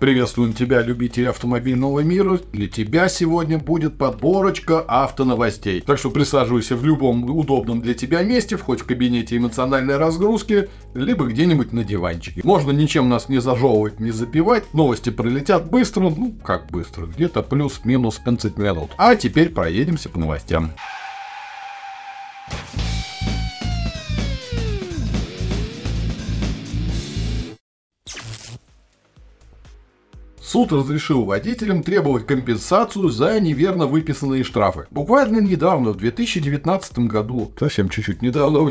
Приветствуем тебя, любители автомобильного мира. Для тебя сегодня будет подборочка автоновостей. Так что присаживайся в любом удобном для тебя месте, хоть в кабинете эмоциональной разгрузки, либо где-нибудь на диванчике. Можно ничем нас не зажевывать, не запивать. Новости пролетят быстро, ну как быстро, где-то плюс-минус 15 минут. А теперь проедемся по новостям. Суд разрешил водителям требовать компенсацию за неверно выписанные штрафы. Буквально недавно, в 2019 году, совсем чуть-чуть недавно,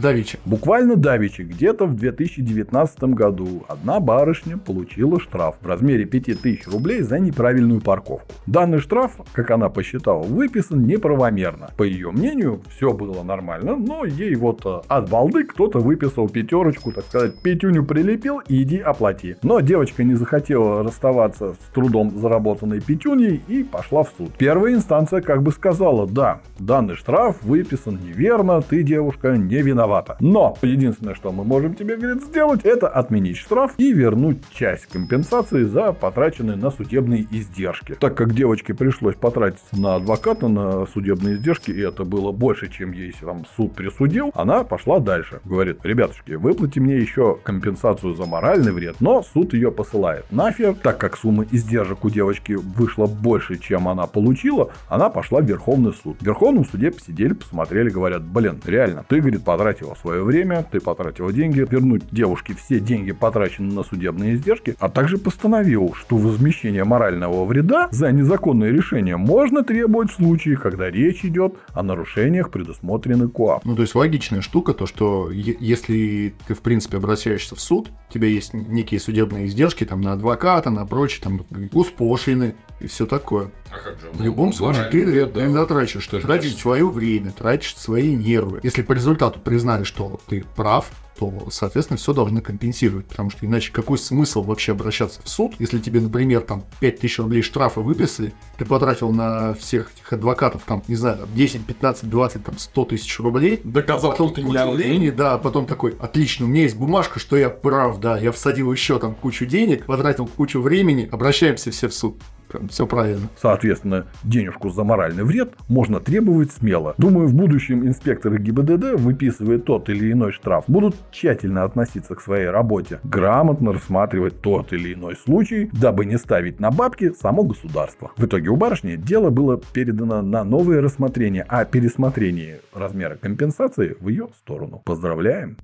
Давичи. Буквально давичи, где-то в 2019 году одна барышня получила штраф в размере 5000 рублей за неправильную парковку. Данный штраф, как она посчитала, выписан неправомерно. По ее мнению, все было нормально, но ей вот э, от балды кто-то выписал пятерочку, так сказать, пятюню прилепил иди оплати. Но девочка не захотела расставаться с трудом заработанной пятюней и пошла в суд. Первая инстанция как бы сказала, да, данный штраф выписан неверно, ты, девушка, не виновата виновата. Но единственное, что мы можем тебе, говорит, сделать, это отменить штраф и вернуть часть компенсации за потраченные на судебные издержки. Так как девочке пришлось потратиться на адвоката, на судебные издержки, и это было больше, чем ей там суд присудил, она пошла дальше. Говорит, ребятушки, выплати мне еще компенсацию за моральный вред, но суд ее посылает нафиг, так как сумма издержек у девочки вышла больше, чем она получила, она пошла в Верховный суд. В Верховном суде посидели, посмотрели, говорят, блин, реально, ты, говорит, потратил потратила свое время, ты потратила деньги, вернуть девушке все деньги, потраченные на судебные издержки, а также постановил, что возмещение морального вреда за незаконное решение можно требовать в случае, когда речь идет о нарушениях, предусмотренных КОАП. Ну, то есть логичная штука, то, что если ты, в принципе, обращаешься в суд, у тебя есть некие судебные издержки там на адвоката, на прочее, там, госпошлины и все такое. А как же? В любом случае, ты да. затрачиваешь, тратишь свое время, тратишь свои нервы. Если по результату признали, что ты прав, то, соответственно, все должны компенсировать, потому что иначе какой смысл вообще обращаться в суд, если тебе, например, там 5000 рублей штрафа выписали, ты потратил на всех этих адвокатов, там, не знаю, 10, 15, 20, там, 100 тысяч рублей. Доказал, потом ты не да, потом такой, отлично, у меня есть бумажка, что я прав, да, я всадил еще там кучу денег, потратил кучу времени, обращаемся все в суд. Все правильно. Соответственно, денежку за моральный вред можно требовать смело. Думаю, в будущем инспекторы ГИБДД, выписывая тот или иной штраф, будут тщательно относиться к своей работе, грамотно рассматривать тот или иной случай, дабы не ставить на бабки само государство. В итоге у барышни дело было передано на новое рассмотрение о пересмотрении размера компенсации в ее сторону. Поздравляем!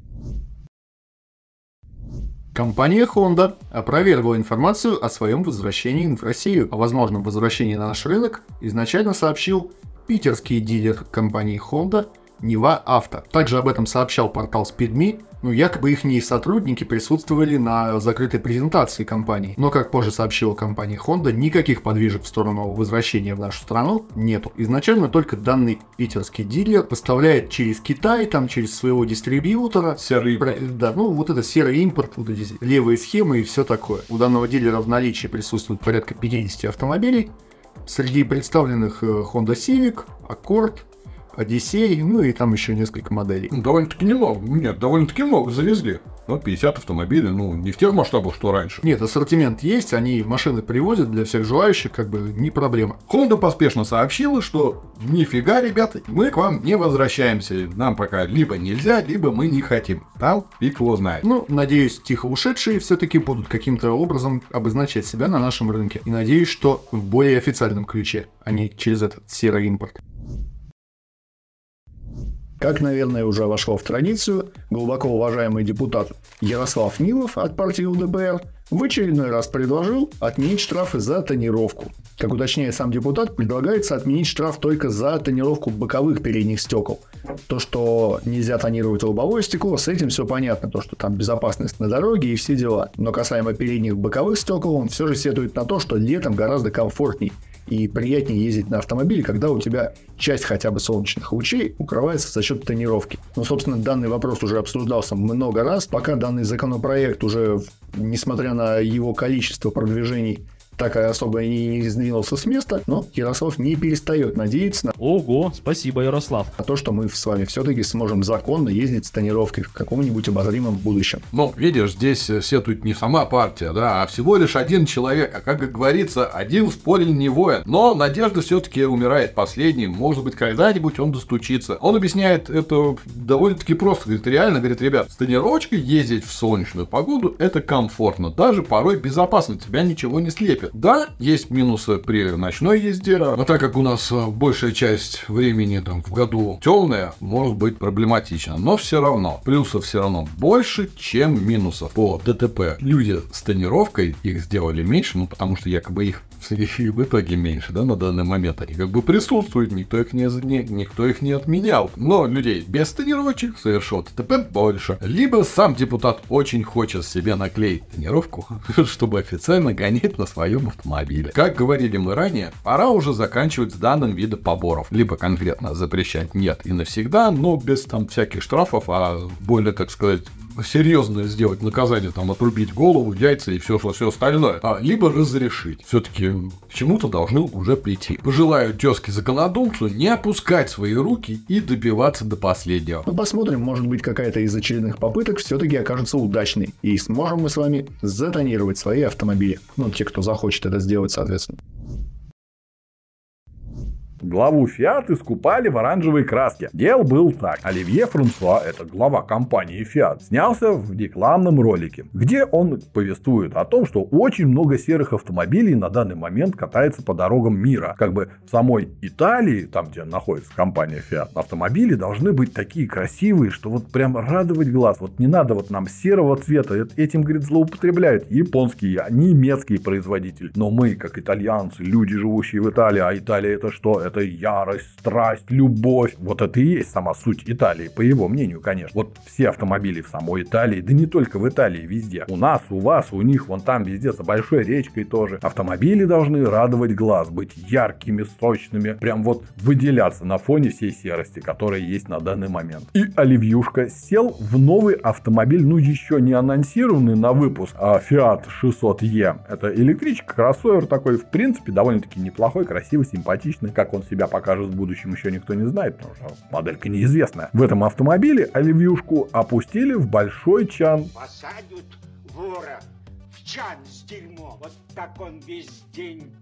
Компания Honda опровергла информацию о своем возвращении в Россию. О возможном возвращении на наш рынок изначально сообщил питерский дилер компании Honda Нева Авто. Также об этом сообщал портал SpeedMe, ну, якобы их сотрудники присутствовали на закрытой презентации компании. Но, как позже сообщила компания Honda, никаких подвижек в сторону возвращения в нашу страну нету. Изначально только данный питерский дилер поставляет через Китай, там через своего дистрибьютора. Серый импорт. Да, ну вот это серый импорт, вот эти левые схемы и все такое. У данного дилера в наличии присутствует порядка 50 автомобилей. Среди представленных э, Honda Civic, Accord, Одиссей, ну и там еще несколько моделей. Ну, довольно-таки немного. Нет, довольно-таки много завезли. Ну, 50 автомобилей, ну, не в тех масштабах, что раньше. Нет, ассортимент есть, они машины привозят для всех желающих, как бы не проблема. Honda поспешно сообщила, что нифига, ребята, мы к вам не возвращаемся. Нам пока либо нельзя, либо мы не хотим. Там фиг его знает. Ну, надеюсь, тихо ушедшие все-таки будут каким-то образом обозначать себя на нашем рынке. И надеюсь, что в более официальном ключе, а не через этот серый импорт. Как, наверное, уже вошло в традицию, глубоко уважаемый депутат Ярослав Нилов от партии ЛДПР в очередной раз предложил отменить штрафы за тонировку. Как уточняет сам депутат, предлагается отменить штраф только за тонировку боковых передних стекол. То, что нельзя тонировать лобовое стекло, с этим все понятно, то, что там безопасность на дороге и все дела. Но касаемо передних боковых стекол, он все же сетует на то, что летом гораздо комфортней и приятнее ездить на автомобиле, когда у тебя часть хотя бы солнечных лучей укрывается за счет тонировки. Ну, собственно, данный вопрос уже обсуждался много раз, пока данный законопроект уже, несмотря на его количество продвижений так особо и не сдвинулся с места, но Ярослав не перестает надеяться на Ого, спасибо, Ярослав. то, что мы с вами все-таки сможем законно ездить с тонировкой в каком-нибудь обозримом будущем. Но, видишь, здесь э, сетует не сама партия, да, а всего лишь один человек. А как говорится, один в поле не воин. Но надежда все-таки умирает последним. Может быть, когда-нибудь он достучится. Он объясняет это довольно-таки просто. Говорит, реально, говорит, ребят, с тонировочкой ездить в солнечную погоду это комфортно. Даже порой безопасно, тебя ничего не слепит. Да, есть минусы при ночной езде, но так как у нас э, большая часть времени там в году темная, может быть проблематично. Но все равно, плюсов все равно больше, чем минусов. По ДТП люди с тонировкой их сделали меньше, ну потому что якобы их в итоге меньше, да, на данный момент. Они как бы присутствуют, никто их не, не, никто их не отменял. Но людей без тонировочек совершил ДТП больше. Либо сам депутат очень хочет себе наклеить тонировку, чтобы официально гонять на своем автомобиле. Как говорили мы ранее, пора уже заканчивать с данным видом поборов. Либо конкретно запрещать нет и навсегда, но без там всяких штрафов, а более, так сказать, серьезное сделать наказание, там, отрубить голову, яйца и все, все остальное, а, либо разрешить. Все-таки чему-то должны уже прийти. Пожелаю тезке законодумцу не опускать свои руки и добиваться до последнего. Ну, посмотрим, может быть, какая-то из очередных попыток все-таки окажется удачной. И сможем мы с вами затонировать свои автомобили. Ну, те, кто захочет это сделать, соответственно. Главу Fiat искупали в оранжевой краске. Дел был так. Оливье Франсуа, это глава компании Fiat, снялся в рекламном ролике, где он повествует о том, что очень много серых автомобилей на данный момент катается по дорогам мира. Как бы в самой Италии, там где находится компания Fiat, автомобили должны быть такие красивые, что вот прям радовать глаз. Вот не надо вот нам серого цвета. Этим, говорит, злоупотребляют японские, немецкие производители. Но мы, как итальянцы, люди, живущие в Италии, а Италия это что? Это ярость, страсть, любовь. Вот это и есть сама суть Италии, по его мнению, конечно. Вот все автомобили в самой Италии, да не только в Италии, везде. У нас, у вас, у них, вон там везде, за большой речкой тоже. Автомобили должны радовать глаз, быть яркими, сочными, прям вот выделяться на фоне всей серости, которая есть на данный момент. И Оливьюшка сел в новый автомобиль, ну еще не анонсированный на выпуск, а Fiat 600E. Это электричка, кроссовер такой, в принципе, довольно-таки неплохой, красивый, симпатичный. Как он себя покажет в будущем еще никто не знает, потому что моделька неизвестная. В этом автомобиле оливьюшку опустили в большой чан. Посадят вора в чан с дерьмом. Вот так он весь день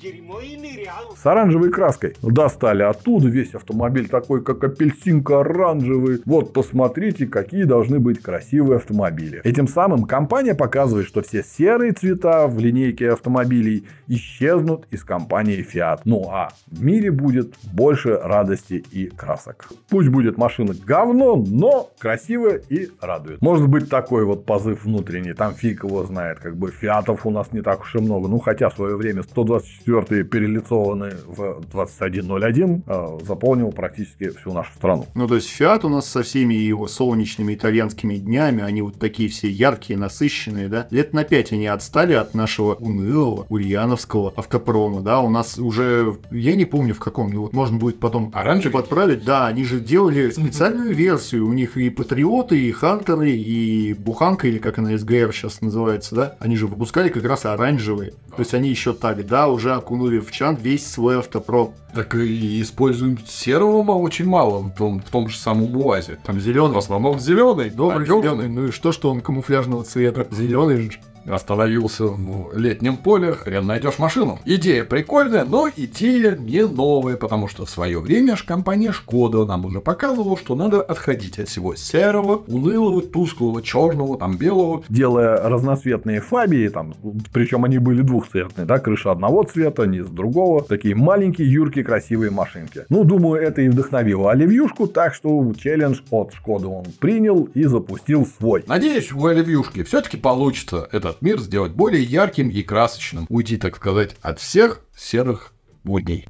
дерьмо и нырял. С оранжевой краской. Достали оттуда весь автомобиль такой, как апельсинка оранжевый. Вот посмотрите, какие должны быть красивые автомобили. Этим самым компания показывает, что все серые цвета в линейке автомобилей исчезнут из компании Fiat. Ну а в мире будет больше радости и красок. Пусть будет машина говно, но красивая и радует. Может быть такой вот позыв внутренний. Там фиг его знает. Как бы фиатов у нас не так уж и много. Ну хотя в свое время 124 перелицованный в 2101 э, заполнил практически всю нашу страну. Ну, то есть Фиат у нас со всеми его солнечными итальянскими днями, они вот такие все яркие, насыщенные, да. Лет на пять они отстали от нашего унылого, ульяновского автопрома, да. У нас уже, я не помню в каком, ну вот можно будет потом оранжевый подправить, да, они же делали специальную версию, у них и Патриоты, и Хантеры, и Буханка, или как она, СГР сейчас называется, да, они же выпускали как раз оранжевые. То есть они еще тогда уже окунули в чан весь свой автопром. Так и используем серого очень мало в том, в том же самом УАЗе. Там зеленый, в основном зеленый, добрый А, зеленый. Ну и что, что он камуфляжного цвета? Зеленый же. Остановился в летнем поле, хрен найдешь машину. Идея прикольная, но идея не новая, потому что в свое время ж компания Шкода нам уже показывала, что надо отходить от всего серого, унылого, тусклого, черного, там белого. делая разноцветные фабии, там, причем они были двухцветные, да, крыша одного цвета, низ другого, такие маленькие, юркие, красивые машинки. Ну, думаю, это и вдохновило Оливьюшку, так что челлендж от Шкоды он принял и запустил свой. Надеюсь, у Оливьюшки все-таки получится этот мир сделать более ярким и красочным. Уйти, так сказать, от всех серых будней.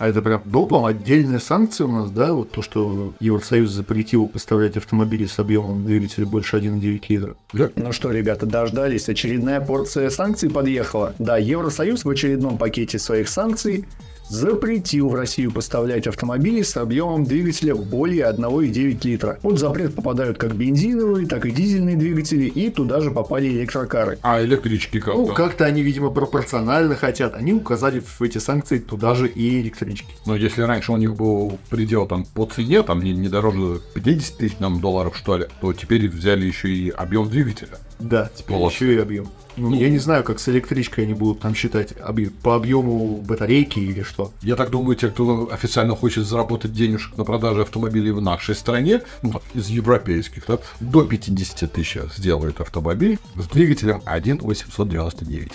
А это прям дома отдельная санкция у нас, да? Вот то, что Евросоюз запретил поставлять автомобили с объемом двигателя больше 1,9 литра. Ну что, ребята, дождались. Очередная порция санкций подъехала. Да, Евросоюз в очередном пакете своих санкций запретил в Россию поставлять автомобили с объемом двигателя более 1,9 литра. Под запрет попадают как бензиновые, так и дизельные двигатели, и туда же попали электрокары. А электрички как Ну, как-то они, видимо, пропорционально хотят. Они указали в эти санкции туда же и электрички. Но если раньше у них был предел там по цене, там не, не дороже 50 тысяч нам, долларов, что ли, то теперь взяли еще и объем двигателя. Да, теперь Вот. еще и объем. Ну, я не знаю, как с электричкой они будут там считать объем, по объему батарейки или что. Я так думаю, те, кто официально хочет заработать денежек на продаже автомобилей в нашей стране, ну, из европейских, да, до 50 тысяч сделают автомобиль с двигателем 1.899.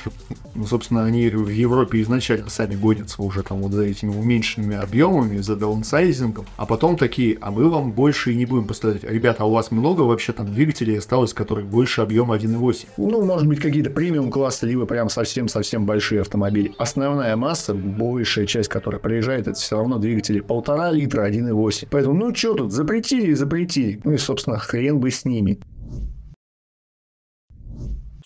Ну, собственно, они в Европе изначально сами гонятся уже там вот за этими уменьшенными объемами, за даунсайзингом, а потом такие, а мы вам больше и не будем поставлять. Ребята, а у вас много вообще там двигателей осталось, которых больше объема 1.8? Ну, может быть, какие-то премиум класса, либо прям совсем-совсем большие автомобили. Основная масса, большая часть, которая приезжает, это все равно двигатели полтора литра, 1.8. Поэтому, ну что тут, запретили и запретили. Ну и, собственно, хрен бы с ними.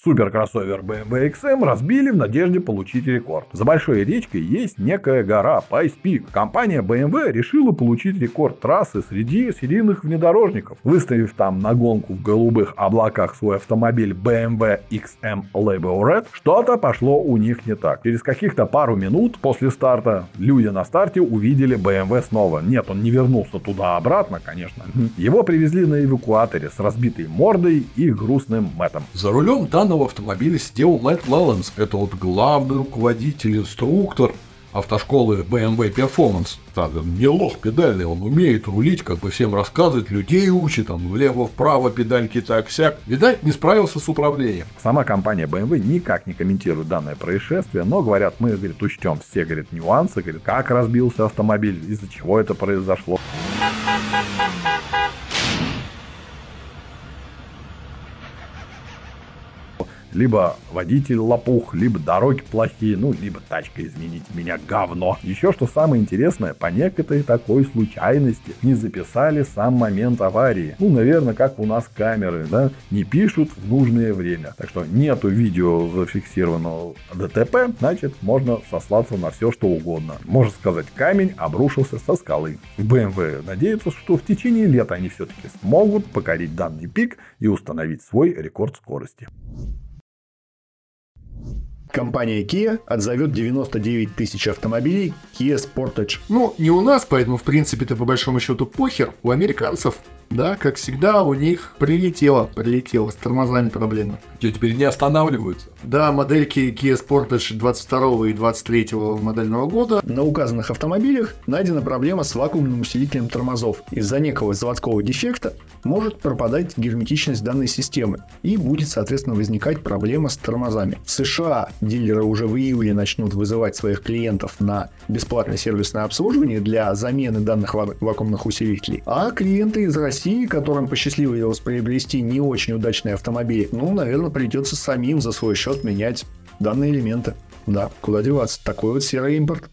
Суперкроссовер BMW XM разбили в надежде получить рекорд. За большой речкой есть некая гора Пайс Пик. Компания BMW решила получить рекорд трассы среди серийных внедорожников, выставив там на гонку в голубых облаках свой автомобиль BMW XM Label Red. Что-то пошло у них не так. Через каких-то пару минут после старта люди на старте увидели BMW снова. Нет, он не вернулся туда-обратно, конечно. Его привезли на эвакуаторе с разбитой мордой и грустным мэтом. За рулем данного автомобиля сидел Мэтт Лелленс. Это вот главный руководитель, инструктор автошколы BMW Performance. Так, он не лох педальный, он умеет рулить, как бы всем рассказывать, людей учит, там влево-вправо педальки так-сяк. Видать, не справился с управлением. Сама компания BMW никак не комментирует данное происшествие, но говорят, мы, говорит, учтем все, говорит, нюансы, говорит, как разбился автомобиль, из-за чего это произошло. Либо водитель лопух, либо дороги плохие, ну, либо тачка, извините меня, говно. Еще что самое интересное, по некоторой такой случайности не записали сам момент аварии. Ну, наверное, как у нас камеры, да, не пишут в нужное время. Так что нету видео зафиксированного ДТП, значит, можно сослаться на все, что угодно. Можно сказать, камень обрушился со скалы. BMW надеется, что в течение лета они все-таки смогут покорить данный пик и установить свой рекорд скорости. Компания Kia отзовет 99 тысяч автомобилей Kia Sportage. Ну, не у нас, поэтому, в принципе-то, по большому счету, похер. У американцев, да, как всегда, у них прилетело, прилетело, с тормозами проблемы. Те теперь не останавливаются. Да, модельки Kia Sportage 22 и 23 модельного года. На указанных автомобилях найдена проблема с вакуумным усилителем тормозов. Из-за некого заводского дефекта может пропадать герметичность данной системы и будет, соответственно, возникать проблема с тормозами. В США дилеры уже в июле начнут вызывать своих клиентов на бесплатное сервисное обслуживание для замены данных ва- вакуумных усилителей. А клиенты из России, которым посчастливилось приобрести не очень удачные автомобили, ну, наверное, придется самим за свой счет менять данные элементы. Да, куда деваться, такой вот серый импорт.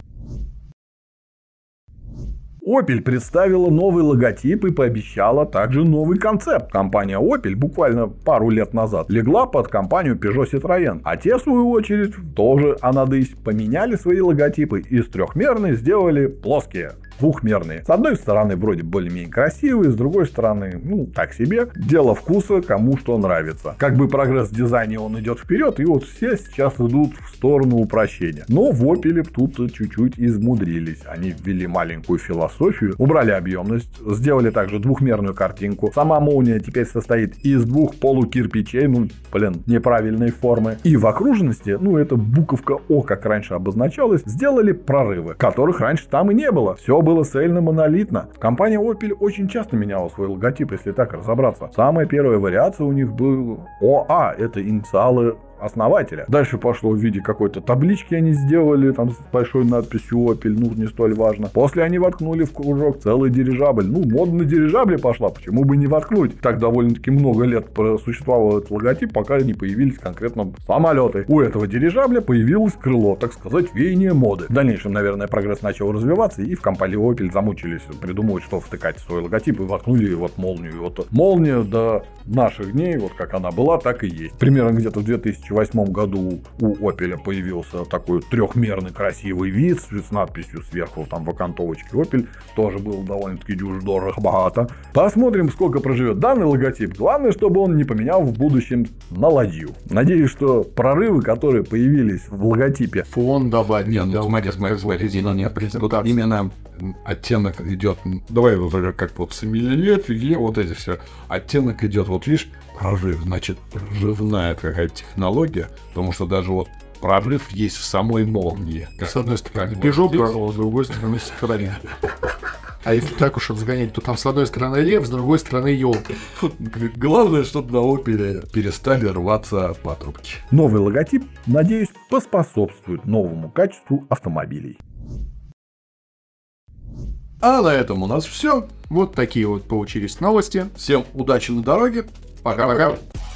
Opel представила новый логотип и пообещала также новый концепт. Компания Opel буквально пару лет назад легла под компанию Peugeot Citroën, а те в свою очередь тоже анадысь поменяли свои логотипы из трехмерной сделали плоские двухмерные. С одной стороны, вроде более-менее красивые, с другой стороны, ну, так себе. Дело вкуса, кому что нравится. Как бы прогресс в дизайне, он идет вперед, и вот все сейчас идут в сторону упрощения. Но в Opel тут чуть-чуть измудрились. Они ввели маленькую философию, убрали объемность, сделали также двухмерную картинку. Сама молния теперь состоит из двух полукирпичей, ну, блин, неправильной формы. И в окружности, ну, это буковка О, как раньше обозначалось, сделали прорывы, которых раньше там и не было. Все было цельно-монолитно. Компания Opel очень часто меняла свой логотип, если так разобраться. Самая первая вариация у них был ОА, это инициалы основателя. Дальше пошло в виде какой-то таблички они сделали, там с большой надписью Opel, ну не столь важно. После они воткнули в кружок целый дирижабль. Ну, мода на дирижабле пошла, почему бы не воткнуть? Так довольно-таки много лет существовал этот логотип, пока не появились конкретно самолеты. У этого дирижабля появилось крыло, так сказать, веяние моды. В дальнейшем, наверное, прогресс начал развиваться, и в компании Opel замучились придумывать, что втыкать в свой логотип, и воткнули вот молнию. Вот молния до наших дней, вот как она была, так и есть. Примерно где-то в 2000 2008 году у Opel появился такой трехмерный красивый вид с надписью сверху там в окантовочке Opel. Тоже было довольно-таки дюж дорого, богато. Посмотрим, сколько проживет данный логотип. Главное, чтобы он не поменял в будущем на ладью. Надеюсь, что прорывы, которые появились в логотипе Фон добавить. Нет, ну смотри, смотри, смотри, резина не Вот именно оттенок идет, давай уже как вот с миллилетри, вот эти все. Оттенок идет, вот видишь, прорыв, значит, прорывная какая-то технология, потому что даже вот прорыв есть в самой молнии. С одной стороны, Peugeot прорвал, с другой стороны, стороне. А если так уж разгонять, то там с одной стороны лев, с другой стороны елка. Главное, чтобы на опере перестали рваться патрубки. Новый логотип, надеюсь, поспособствует новому качеству автомобилей. А на этом у нас все. Вот такие вот получились новости. Всем удачи на дороге. Watch out, watch out.